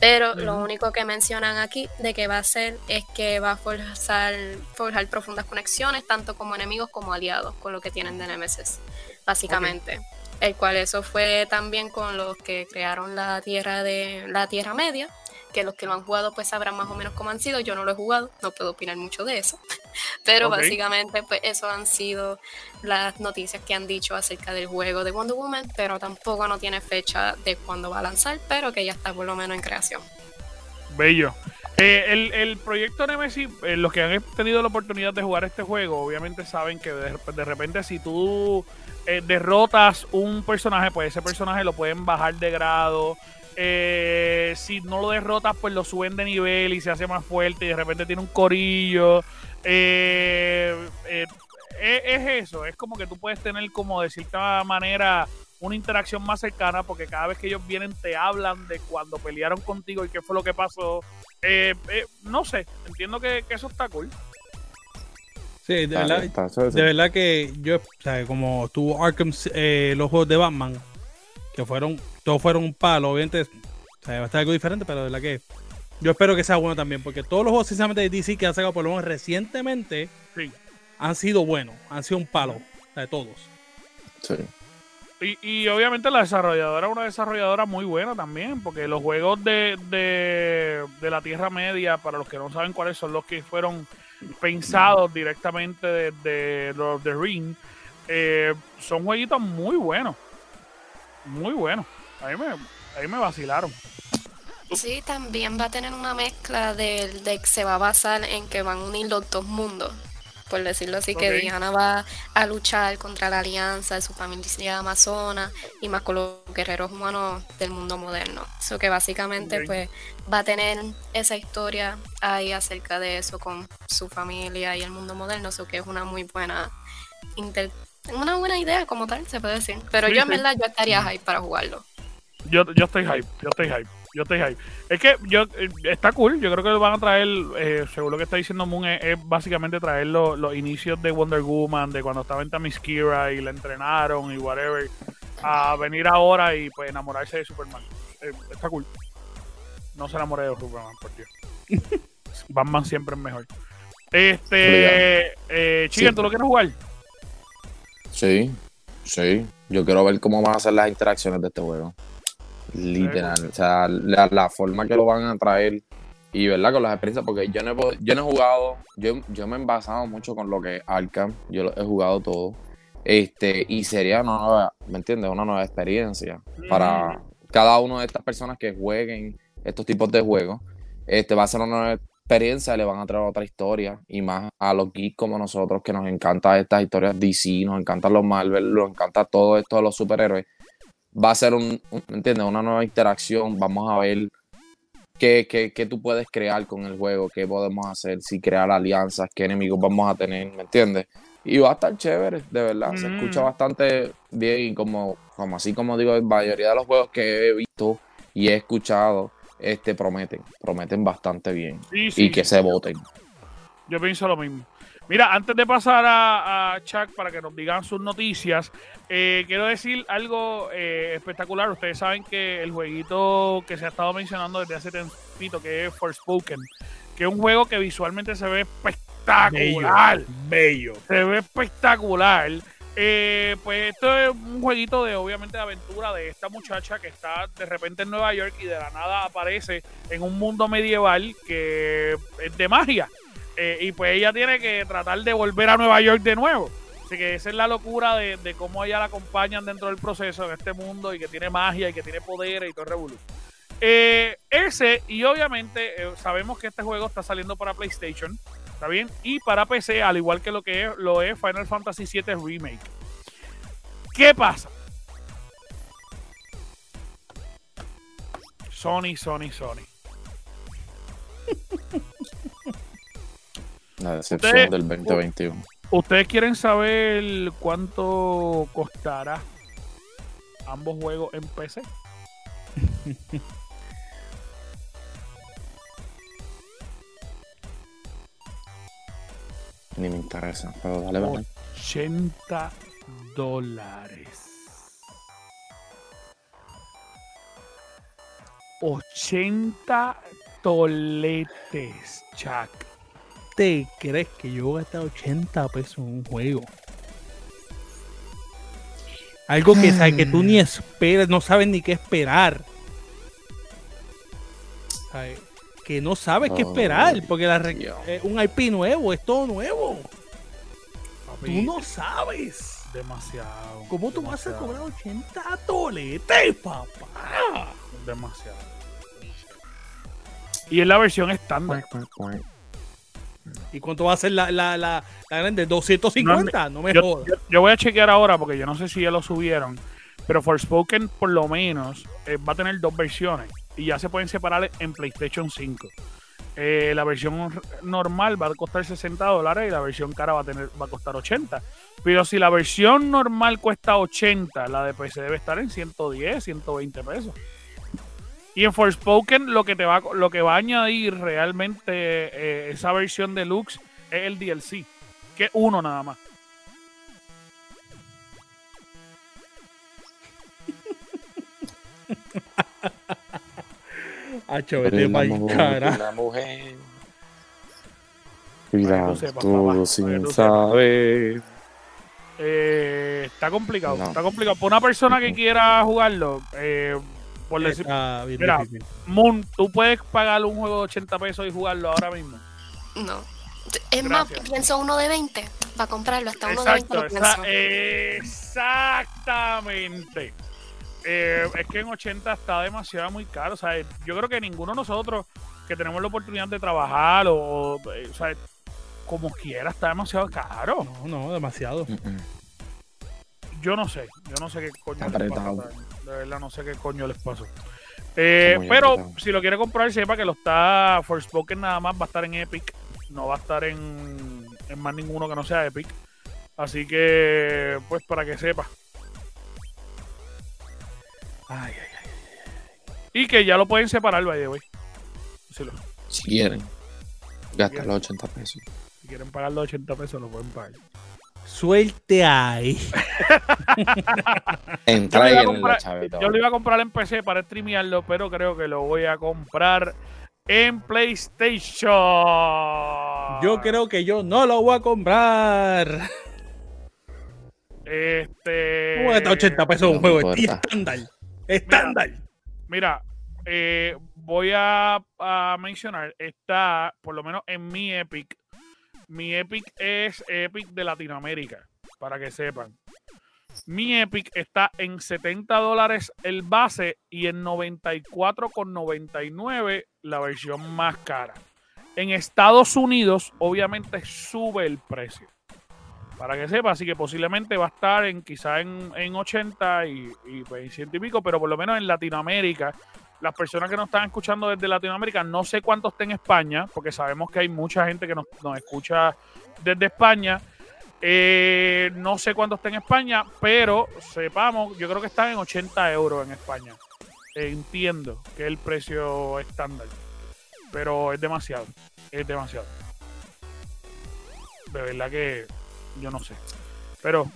Pero lo único que mencionan aquí de que va a ser es que va a forzar, forjar profundas conexiones, tanto como enemigos como aliados, con lo que tienen de Nemesis, básicamente. El cual eso fue también con los que crearon la Tierra de la Tierra Media, que los que lo han jugado pues sabrán más o menos cómo han sido. Yo no lo he jugado, no puedo opinar mucho de eso. [LAUGHS] Pero básicamente pues eso han sido las noticias que han dicho acerca del juego de Wonder Woman, pero tampoco no tiene fecha de cuándo va a lanzar, pero que ya está por lo menos en creación. Bello. Eh, el, el proyecto Nemesis, eh, los que han tenido la oportunidad de jugar este juego, obviamente saben que de, de repente si tú eh, derrotas un personaje, pues ese personaje lo pueden bajar de grado. Eh, si no lo derrotas, pues lo suben de nivel y se hace más fuerte y de repente tiene un corillo. Eh, eh, es, es eso, es como que tú puedes tener como de cierta manera una interacción más cercana porque cada vez que ellos vienen te hablan de cuando pelearon contigo y qué fue lo que pasó. Eh, eh, no sé, entiendo que, que eso está cool. Sí, de Ah, verdad, de verdad que yo, o sea, como tuvo Arkham, eh, los juegos de Batman, que fueron, todos fueron un palo, obviamente, o sea, va a estar algo diferente, pero de verdad que yo espero que sea bueno también, porque todos los juegos, sinceramente, de DC que han sacado por lo menos recientemente, Sí. han sido buenos, han sido un palo, o sea, de todos. sí. Y, y obviamente la desarrolladora es una desarrolladora muy buena también, porque los juegos de, de, de la Tierra Media, para los que no saben cuáles son los que fueron pensados directamente desde Lord of the Ring, eh, son jueguitos muy buenos. Muy buenos. A mí me, a me vacilaron. Sí, también va a tener una mezcla de, de que se va a basar en que van a unir los dos mundos. Por decirlo así, que. Diana va a luchar contra la alianza de su familia amazona y más con los guerreros humanos del mundo moderno. Eso que básicamente pues va a tener esa historia ahí acerca de eso con su familia y el mundo moderno. Eso que es una muy buena inter- una buena idea como tal, se puede decir. Pero Sí, yo en sí. verdad yo estaría hype para jugarlo. Yo, yo estoy hype, yo estoy hype, yo estoy hype. Es que yo eh, está cool, yo creo que van a traer, eh, según lo que está diciendo Moon, es, es básicamente traer lo- los inicios de Wonder Woman, de cuando estaba en Themyscira y la entrenaron y whatever, a venir ahora y pues enamorarse de Superman. Eh, está cool. No se enamore de Superman, por Dios. [LAUGHS] Batman siempre es mejor. Este, eh, Sí. ¿tú lo quieres jugar? Sí, sí. Yo quiero ver cómo van a ser las interacciones de este juego. Literal. O sea, la, la forma que lo van a traer y, ¿verdad? Con las experiencias, porque yo no he, yo no he jugado, yo, yo me he envasado mucho con lo que es Arkham. Yo lo he jugado todo. Este, y sería una nueva, ¿me entiendes? Una nueva experiencia para cada una de estas personas que jueguen estos tipos de juegos. Este va a ser una nueva experiencia, le van a traer otra historia y más a los geeks como nosotros que nos encantan estas historias DC, nos encantan los Marvel, nos encanta todo esto de los superhéroes. Va a ser un, un- ¿me entiendes? Una nueva interacción, vamos a ver qué, qué, qué tú puedes crear con el juego, qué podemos hacer, si crear alianzas, qué enemigos vamos a tener, ¿me entiendes? Y va a estar chévere, de verdad. Se Mm. escucha bastante bien y como, como así como digo, la mayoría de los juegos que he visto y he escuchado, este prometen, prometen bastante bien. Sí, sí, y que sí. se voten. Yo pienso lo mismo. Mira, antes de pasar a, a Chuck para que nos digan sus noticias, eh, quiero decir algo eh, espectacular. Ustedes saben que el jueguito que se ha estado mencionando desde hace tiempito, que es Forspoken, que es un juego que visualmente se ve espectacular. bello. Se ve espectacular. Eh, pues esto es un jueguito de, obviamente, de aventura de esta muchacha que está de repente en Nueva York y de la nada aparece en un mundo medieval que es de magia. Eh, y pues ella tiene que tratar de volver a Nueva York de nuevo. Así que esa es la locura de, cómo ella la acompañan dentro del proceso en este mundo y que tiene magia y que tiene poderes y todo revolú. Eh, ese, y obviamente eh, sabemos que este juego está saliendo para PlayStation, ¿está bien? Y para PC, al igual que lo que es, lo es Final Fantasy VII Remake. ¿Qué pasa? Sony, Sony, Sony. [LAUGHS] La decepción Ustedes- del 2021. ¿Ustedes quieren saber cuánto costará ambos juegos en PC? [LAUGHS] Ni me interesa. Pero dale, dale. 80 dólares. 80 toletes, Chuck. ¿Te crees que yo voy a gastar 80 pesos en un juego? Algo que, sabe, que tú ni esperas, no sabes ni qué esperar. ¿Sabe? Que no sabes qué esperar, porque la es un IP nuevo, es todo nuevo. Papi, Tú no sabes. Demasiado. ¿Cómo tú vas a cobrar 80 toletes, papá? Demasiado. Y es la versión estándar. ¿Y cuánto va a ser la, la, la, la grande? ¿250? No, me Yo, jodas. yo- yo voy a chequear ahora porque yo no sé si ya lo subieron. Pero Forspoken, por lo menos, eh, va a tener dos versiones. Y ya se pueden separar en PlayStation 5. Eh, la versión normal va a costar 60 dólares y la versión cara va a, tener, va a costar 80. Pero si la versión normal cuesta 80, la de PC debe estar en 110, 120 pesos. Y en Forspoken lo que te va, a- lo que va a añadir realmente eh, esa versión deluxe es el DLC, que es uno nada más. [LAUGHS] Hacho, vete mujer, cara. la mujer. Papá, para sin saber. Eh, está complicado, No. está complicado. Para una persona que quiera jugarlo, eh, por decir, Está bien Mira, difícil. Moon, tú puedes pagar un juego de 80 pesos y jugarlo ahora mismo. No. Es más, Gracias. pienso uno de 20 para comprarlo. Hasta uno de 20 Exacto, lo pienso. exactamente. Eh, es que en 80 está demasiado muy caro. O sea, yo creo que ninguno de nosotros que tenemos la oportunidad de trabajar o, o, eh, sea, como quiera, está demasiado caro. No, no, demasiado. Yo no sé, yo no sé qué coño Está pasa. De verdad, no sé qué coño les pasó. Eh, pero si lo quiere comprar, sepa que lo está Forspoken nada más, va a estar en Epic. No va a estar en, en más ninguno que no sea Epic. Así que, pues para que sepa. Ay, ay, ay. Y que ya lo pueden separar, the way. Si, lo- Si quieren, gasta los 80 pesos. si quieren pagar los 80 pesos, lo pueden pagar. Suelte ahí. [LAUGHS] Yo lo, iba a Entreguen la comprar, chaveta. yo lo iba a comprar en PC para streamearlo, pero creo que lo voy a comprar en PlayStation. Yo creo que yo no lo voy a comprar. Este. ¿Cómo gastar 80 pesos un juego? Estándar. Estándar. Mira, eh, voy a, a mencionar, está, por lo menos en mi Epic, mi Epic es Epic de Latinoamérica, para que sepan. Mi Epic está en 70 dólares el base y en 94,99 la versión más cara. En Estados Unidos, obviamente, sube el precio. Para que sepa, así que posiblemente va a estar en quizá en, en 80 y, y pues, en 100 y pico, pero por lo menos en Latinoamérica, las personas que nos están escuchando desde Latinoamérica, no sé cuánto está en España, porque sabemos que hay mucha gente que nos, nos escucha desde España. Eh, no sé cuánto está en España, pero sepamos, yo creo que están en 80 euros en España. Entiendo que es el precio estándar, pero es demasiado, es demasiado. De verdad que yo no sé. Pero,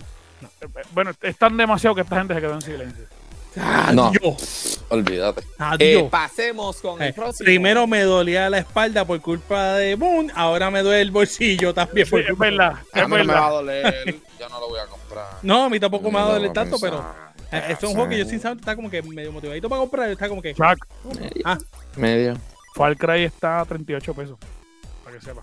eh, bueno, es tan demasiado que esta gente se quedó en silencio. No. Adiós. Olvídate. Adiós. Eh, pasemos con Eh, el próximo. primero me dolía la espalda por culpa de Moon, ahora me duele el bolsillo también Sí, por es culpa de- verdad, A es mí no me va a verdad. doler. Yo no lo voy a comprar. No, a mí tampoco me va a No, doler tanto, pero eh, esto es un juego que yo sinceramente está como que medio motivadito para comprar, está como que Chuck, ah, Medio. Far Cry está a 38 pesos. Para que sepa.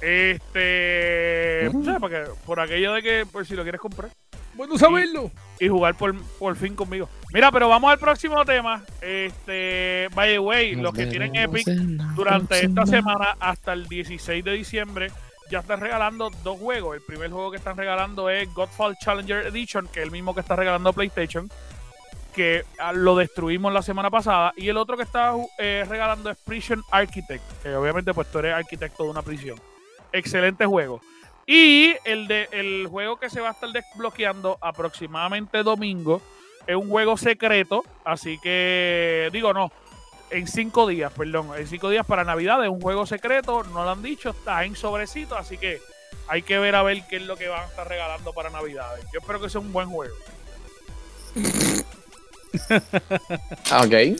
Este. Mm. o sea, para que- por aquello de que, por si lo quieres comprar bueno saberlo. y jugar por, por fin conmigo. Mira, pero vamos al próximo tema. Este. By the way, los que tienen Epic durante esta semana hasta el 16 de diciembre ya están regalando dos juegos. El primer juego que están regalando es Godfall Challenger Edition, que es el mismo que está regalando PlayStation, que ah, lo destruimos la semana pasada. Y el otro que está eh, regalando es Prison Architect, que obviamente pues tú eres arquitecto de una prisión. Excelente juego. Y el, de, el juego que se va a estar desbloqueando aproximadamente domingo es un juego secreto, así que digo no, en cinco días, perdón, en cinco días para Navidad es un juego secreto, no lo han dicho, está en sobrecito, así que hay que ver a ver qué es lo que van a estar regalando para Navidad. Yo espero que sea un buen juego. [LAUGHS] Ah, Ok.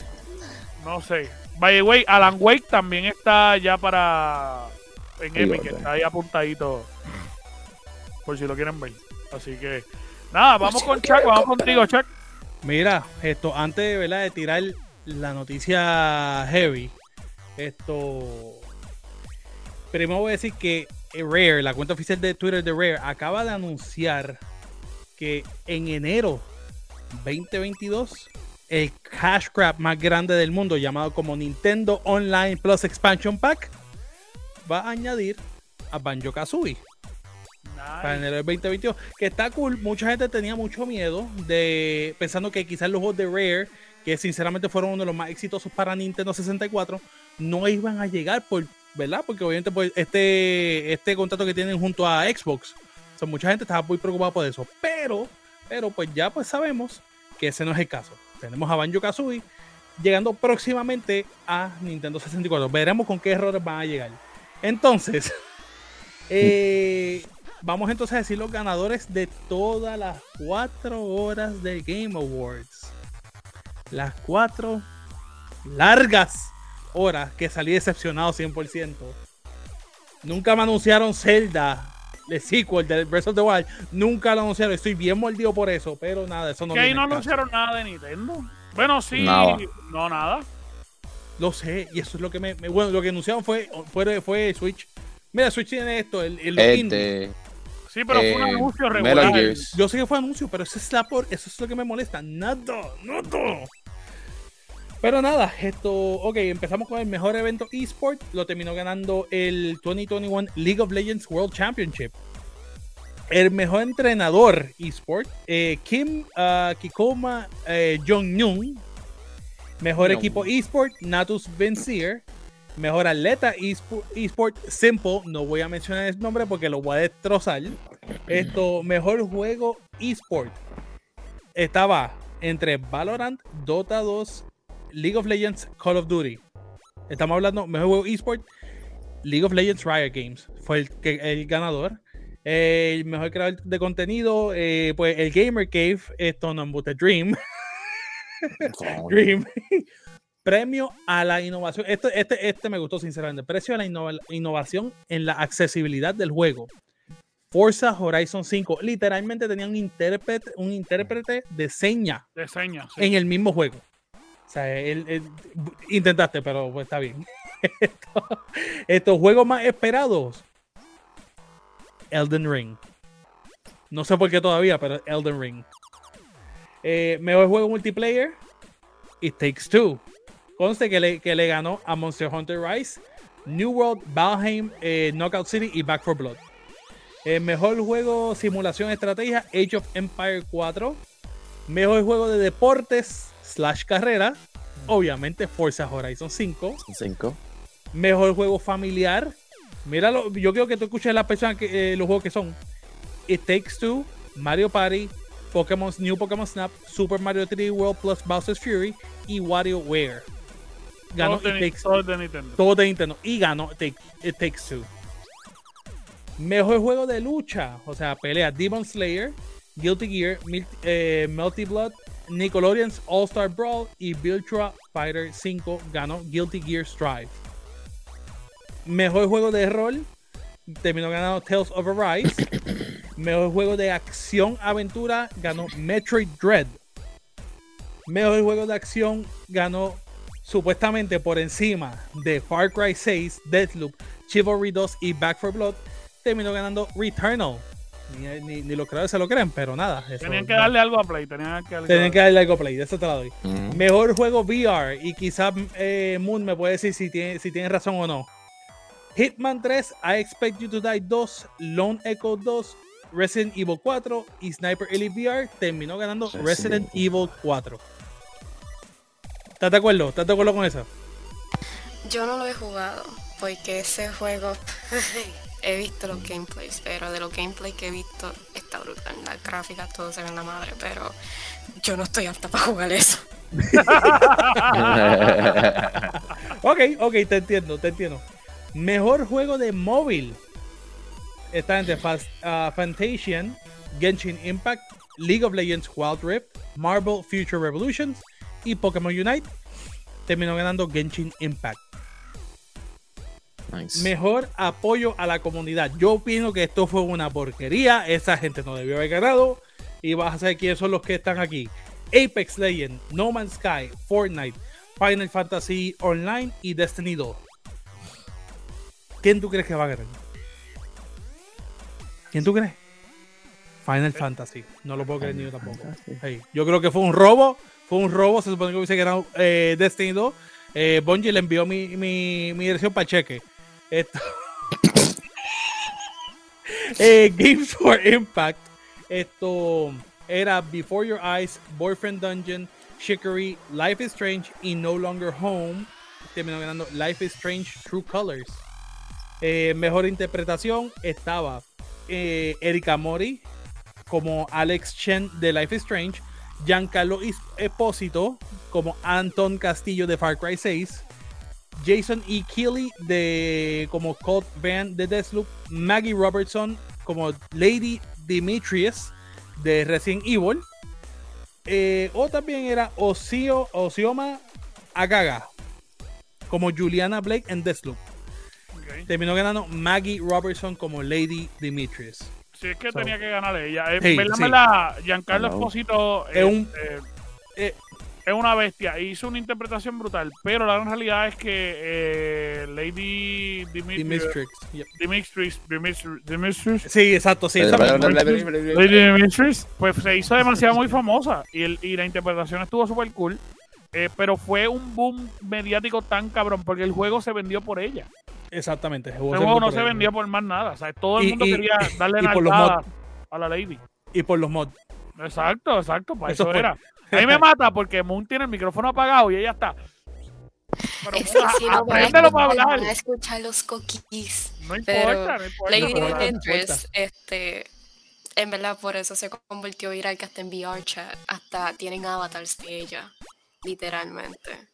No sé. By the way, Alan Wake también está ya para en Epic, está ahí apuntadito por si lo quieren ver. Así que nada, vamos con Chuck, vamos contigo, Chuck. Mira, esto, antes ¿verdad? de tirar la noticia heavy, esto. Primero voy a decir que Rare, la cuenta oficial de Twitter de Rare, acaba de anunciar que en enero 2022 el cash grab más grande del mundo, llamado como Nintendo Online Plus Expansion Pack, va a añadir a Banjo Kazooie para enero del 2022. Que está cool. Mucha gente tenía mucho miedo de pensando que quizás los juegos de Rare, que sinceramente fueron uno de los más exitosos para Nintendo 64, no iban a llegar por, ¿verdad? Porque obviamente pues, este, este contrato que tienen junto a Xbox. O mucha gente estaba muy preocupada por eso. Pero, pero pues ya pues sabemos que ese no es el caso. Tenemos a Banjo Kazooie llegando próximamente a Nintendo 64. Veremos con qué errores van a llegar. Entonces, [LAUGHS] eh, vamos entonces a decir los ganadores de todas las cuatro horas de Game Awards. Las cuatro largas horas que salí decepcionado 100%. Nunca me anunciaron Zelda, el sequel del Breath of the Wild. Nunca lo anunciaron. Estoy bien mordido por eso, pero nada, eso no que ahí no anunciaron nada de Nintendo. Bueno, sí, Nada. no nada. Lo sé, y eso es lo que me. me- bueno, lo que anunciaron fue, fue, fue Switch. Mira, Switch tiene esto, el, el. Este. Sí, pero fue un eh, anuncio regular. Yo sé que fue anuncio, pero eso es, la por, eso es lo que me molesta. Nada, nada. Pero nada, esto, ok, empezamos con el mejor evento eSport. Lo terminó ganando el 2021 League of Legends World Championship. El mejor entrenador eSport, eh, Kim ah, Kikoma eh, Jong-Nyun. Mejor No. equipo eSport, Natus Vincier. Mejor atleta eSpo- eSport, Simple. No voy a mencionar el nombre porque lo voy a destrozar. Esto, mejor juego eSport. Estaba entre Valorant, Dota 2, League of Legends, Call of Duty. Estamos hablando, mejor juego eSport, League of Legends Riot Games. Fue el, el ganador. El mejor creador de contenido, eh, pues el Gamer Cave, esto no embuste, Dream. [LAUGHS] Dream. Premio a la innovación. Este, este, este me gustó sinceramente. Precio a la innova- innovación en la accesibilidad del juego. Forza Horizon 5. Literalmente tenía un intérprete, un intérprete de seña De señas. sí. en el mismo juego. O sea, él- él- intentaste, pero pues está bien. [LAUGHS] Esto- estos juegos más esperados. Elden Ring. No sé por qué todavía, pero Elden Ring. Eh, mejor juego multiplayer. It Takes Two. Conste que le, que le ganó a Monster Hunter Rise, New World, Valheim, eh, Knockout City y Back for Blood. Eh, mejor juego simulación estrategia, Age of Empire 4. Mejor juego de deportes slash carrera, obviamente Forza Horizon 5. Cinco. Mejor juego familiar. Míralo, yo quiero que tú escuches las personas que, eh, los juegos que son. It Takes Two, Mario Party, Pokémon New Pokémon Snap, Super Mario 3D World plus Bowser's Fury y WarioWare. Ganó Todos de, todos de Nintendo. todo de Nintendo y ganó Take- It Takes Two. Mejor juego de lucha, o sea, pelea Demon Slayer, Guilty Gear, Mil- eh, Melty Blood, Nickelodeon's All Star Brawl y Virtua Fighter 5 ganó Guilty Gear Strive. Mejor juego de rol terminó ganando Tales of Arise. [COUGHS] Mejor juego de acción aventura ganó Metroid Dread. Mejor juego de acción ganó supuestamente por encima de Far Cry 6, Deathloop, Chivalry 2 y Back 4 Blood, terminó ganando Returnal. Ni, ni- ni los creadores se lo creen, pero nada. eso- Tenían que darle algo a Play. Tenían que darle Tienen que darle algo play, de eso te la doy. Mejor juego VR, y quizás eh, Moon me puede decir si tiene, si tiene razón o no. Hitman 3, I Expect You to Die 2, Lone Echo 2, Resident Evil 4 y Sniper Elite VR terminó ganando Resident Resident Evil 4. ¿Estás de acuerdo? ¿Estás de acuerdo con eso? Yo no lo he jugado porque ese juego [LAUGHS] he visto los gameplays, pero de los gameplays que he visto está brutal. Las gráficas, todo se ve en la madre, pero yo no estoy apta para jugar eso. [LAUGHS] Ok, ok, te entiendo, te entiendo. Mejor juego de móvil. Está entre Fast, ah, Fantasian, Genshin Impact, League of Legends Wild Rift, Marvel Future Revolutions y Pokémon Unite. Terminó ganando Genshin Impact. Nice. Mejor apoyo a la comunidad. Yo opino que esto fue una porquería. Esa gente no debió haber ganado. Y vas a saber quiénes son los que están aquí. Apex Legends, No Man's Sky, Fortnite, Final Fantasy Online y Destiny 2. ¿Quién tú crees que va a ganar? ¿Quién tú crees? Final Fantasy. No lo puedo creer ni yo tampoco. Hey, yo creo que fue un robo. Fue un robo. Se supone que hubiese ganado eh, Destiny 2. Eh, Bungie le envió mi, mi, dirección para cheque. [LAUGHS] Eh, Games for Impact. Esto era Before Your Eyes, Boyfriend Dungeon, Chicory, Life is Strange y No Longer Home. Terminó ganando Life is Strange True Colors. Eh, mejor interpretación estaba Erika Mori como Alex Chen de Life is Strange, Giancarlo Espósito como Anton Castillo de Far Cry 6, Jason E. Keeley de como Colt Van de Deathloop, Maggie Robertson como Lady Demetrius de Resident Evil, eh, o también era Osio, Osioma Agaga como Juliana Blake en Deathloop. Terminó ganando Maggie Robertson como Lady Demetrius. Sí, es que So- tenía que ganar ella. Eh, Sí, verdad, sí. verdad, Giancarlo Hello. Esposito Es un- eh, eh, es una bestia. Hizo una interpretación brutal. Pero la gran realidad es que eh, Lady Dimitri, Demetrius. Yep. Dimitris, Dimitris, Dimitris, Sí, exacto, sí. Lady Dimitris, pues se hizo demasiado muy famosa. Y, el- y la interpretación estuvo súper cool. Eh, pero fue un boom mediático tan cabrón porque el juego se vendió por ella. Exactamente. El juego no se vendía por más nada. O sea, todo el Y- mundo y- quería darle nalgada a la Lady. Y por los mods. Exacto, exacto, para Eso eso, era. [LAUGHS] A mí me mata porque Moon tiene el micrófono apagado y ella está. Pero Es que Moon, si no a para escuchar, hablar. van a escuchar los coquis. No Pero importa, no importa. Lady no, Demetrius, este, en verdad por eso se convirtió viral que hasta en VR chat, hasta tienen avatars de ella, literalmente.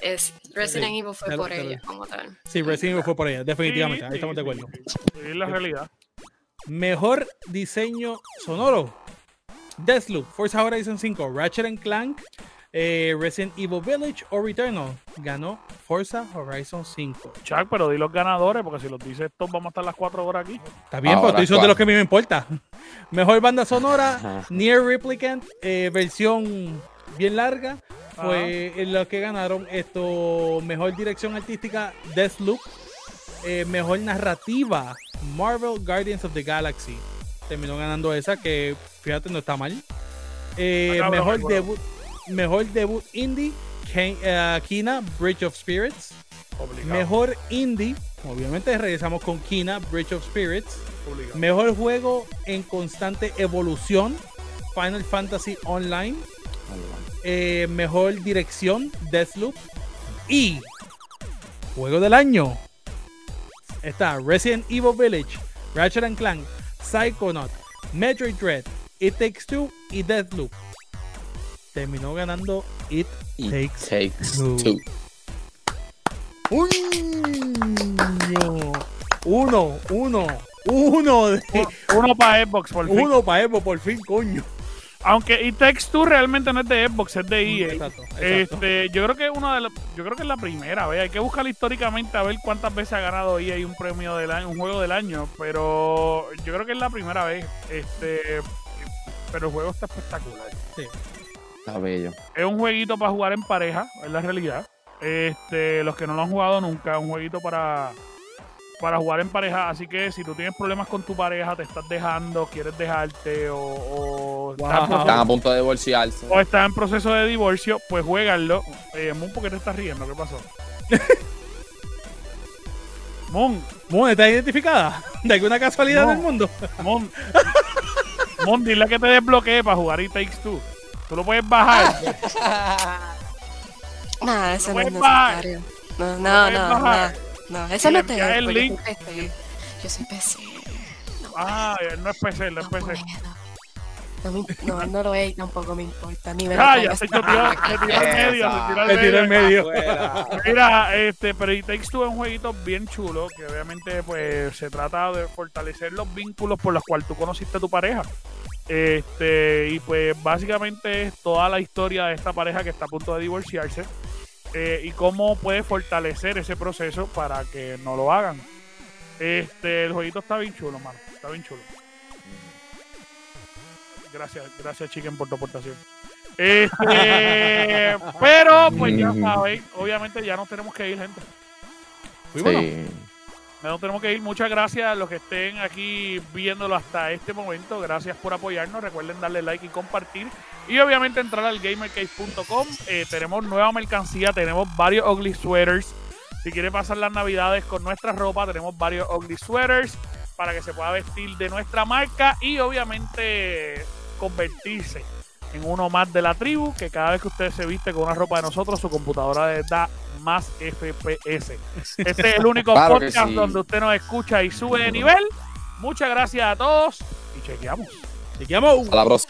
Es, Resident Evil fue por ella como tal. Sí, Resident Evil fue por ella, definitivamente. Sí, ahí sí, estamos de acuerdo. es la realidad. Mejor diseño sonoro. Deathloop, Forza Horizon 5, Ratchet and Clank, eh, Resident Evil Village o Returnal. Ganó Forza Horizon 5. Chuck, pero di los ganadores porque si los dice estos vamos a estar las cuatro horas aquí. Está bien, pero Ahora, estoy diciendo ¿cuál? lo que a mí me importa. Mejor banda sonora. Near Replicant, eh, versión bien larga. Fue en lo que ganaron esto. Mejor dirección artística, Deathloop. Eh, mejor narrativa, Marvel Guardians of the Galaxy. Terminó ganando esa, que fíjate, no está mal. Eh, mejor, debut, mejor debut indie, eh, Kina, Bridge of Spirits. Obligado. Mejor indie, obviamente regresamos con Kina, Bridge of Spirits. obligado. Mejor juego en constante evolución, Final Fantasy Online. Eh, mejor dirección, Deathloop. Y juego del año está Resident Evil Village, Ratchet and Clank, Psychonaut, Metroid Dread, It Takes Two y Deathloop. Terminó ganando It It Takes takes two. two. Uno, uno, uno, uno, de, Uno para Xbox, por fin. uno para Evo, por fin, coño. Aunque It Takes Two realmente no es de Xbox, es de EA. Exacto, exacto. Este, yo creo que es una de las, yo creo que es la primera vez. Hay que buscar históricamente a ver cuántas veces ha ganado EA un premio del año, un juego del año, pero yo creo que es la primera vez. Este, pero el juego está espectacular. Está bello. Es un jueguito para jugar en pareja, es la realidad. Este, los que no lo han jugado nunca, es un jueguito para para jugar en pareja, así que si tú tienes problemas con tu pareja, te estás dejando, quieres dejarte o, o estás proceso- Están a punto de divorciarse. o estás en proceso de divorcio, pues juégalo. Eh, Moon, ¿por qué te estás riendo? ¿Qué pasó? [LAUGHS] Moon, Moon, ¿está identificada? ¿De alguna casualidad No. del mundo? Moon, Moon, dile que te desbloquee para jugar It Takes Two. Tú lo puedes bajar. [LAUGHS] Nah, eso no es puedes bajar. necesario. No, no, no. No. Y eso no te envías el yo soy link. PC. Yo soy PC. Ah, no es PC, no es PC. puedo. No, me, no, no lo es, tampoco me importa. Ni me se tiró, le tiró al medio, le tiró al Le tiró en medio. Mira, este, pero It Takes Two es un jueguito bien chulo que obviamente pues se trata de fortalecer los vínculos por los cuales tú conociste a tu pareja. Este, y pues básicamente es toda la historia de esta pareja que está a punto de divorciarse eh, y cómo puede fortalecer ese proceso para que no lo hagan. Este, el jueguito está bien chulo, mano. Está bien chulo. Gracias, gracias, Chicken, por tu aportación. Este, [LAUGHS] pero, pues ya saben, obviamente ya nos tenemos que ir, gente. Sí. Nos tenemos que ir. Muchas gracias a los que estén aquí viéndolo hasta este momento. Gracias por apoyarnos. Recuerden darle like y compartir. Y obviamente entrar al gamercase.com. Eh, tenemos nueva mercancía. Tenemos varios ugly sweaters. Si quiere pasar las navidades con nuestra ropa, tenemos varios ugly sweaters para que se pueda vestir de nuestra marca y obviamente convertirse en uno más de la tribu, que cada vez que usted se viste con una ropa de nosotros, su computadora da más FPS. Este es el único podcast donde usted nos escucha y sube de nivel. Muchas gracias a todos y chequeamos. Chequeamos. Hasta.